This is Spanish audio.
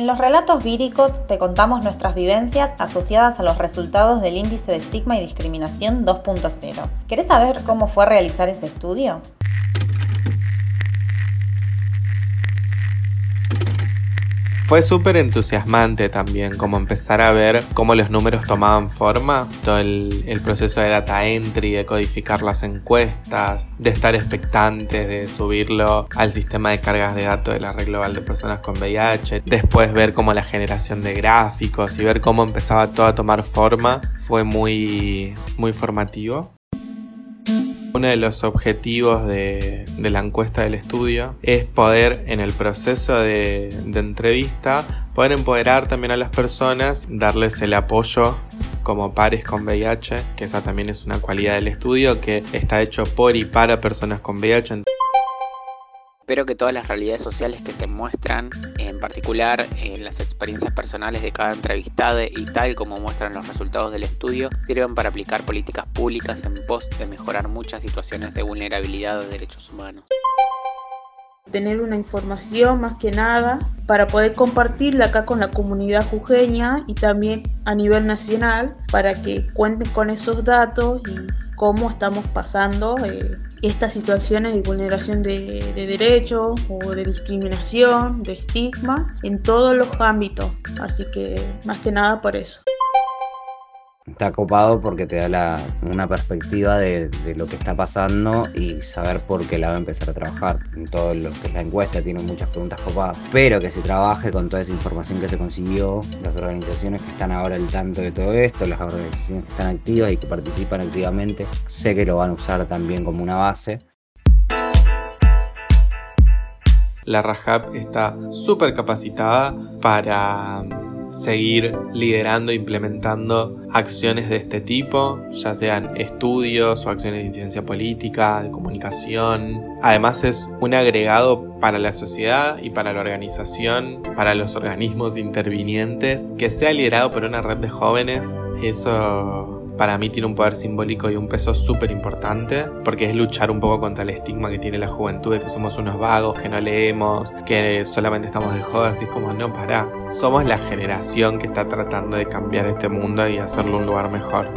En los relatos víricos te contamos nuestras vivencias asociadas a los resultados del índice de estigma y discriminación 2.0. ¿Querés saber cómo fue realizar ese estudio? Fue súper entusiasmante también como empezar a ver cómo los números tomaban forma, todo el, proceso de data entry, de codificar las encuestas, de estar expectantes, de subirlo al sistema de cargas de datos de la red global de personas con VIH, después ver cómo la generación de gráficos y ver cómo empezaba todo a tomar forma, fue muy, muy formativo. Uno de los objetivos de, la encuesta del estudio es poder en el proceso de, entrevista poder empoderar también a las personas, darles el apoyo como pares con VIH, que esa también es una cualidad del estudio que está hecho por y para personas con VIH. Espero que todas las realidades sociales que se muestran, en particular en las experiencias personales de cada entrevistado y tal como muestran los resultados del estudio, sirvan para aplicar políticas públicas en pos de mejorar muchas situaciones de vulnerabilidad de derechos humanos. Tener una información más que nada para poder compartirla acá con la comunidad jujeña y también a nivel nacional para que cuenten con esos datos y cómo estamos pasando eh, estas situaciones de vulneración de, de derechos o de discriminación, de estigma en todos los ámbitos. Así que más que nada por eso está copado porque te da una perspectiva de, lo que está pasando y saber por qué la va a empezar a trabajar. Todo lo que es la encuesta tiene muchas preguntas copadas. Pero que se trabaje con toda esa información que se consiguió, las organizaciones que están ahora al tanto de todo esto, las organizaciones que están activas y que participan activamente, sé que lo van a usar también como una base. La Rajab está súper capacitada para seguir liderando implementando acciones de este tipo, ya sean estudios o acciones de ciencia política, de comunicación. Además es un agregado para la sociedad y para la organización, para los organismos intervinientes, que sea liderado por una red de jóvenes. Eso para mí tiene un poder simbólico y un peso súper importante, porque es luchar un poco contra el estigma que tiene la juventud de que somos unos vagos, que no leemos, que solamente estamos de jodas, y es como, no, para. Somos la generación que está tratando de cambiar este mundo y hacerlo un lugar mejor.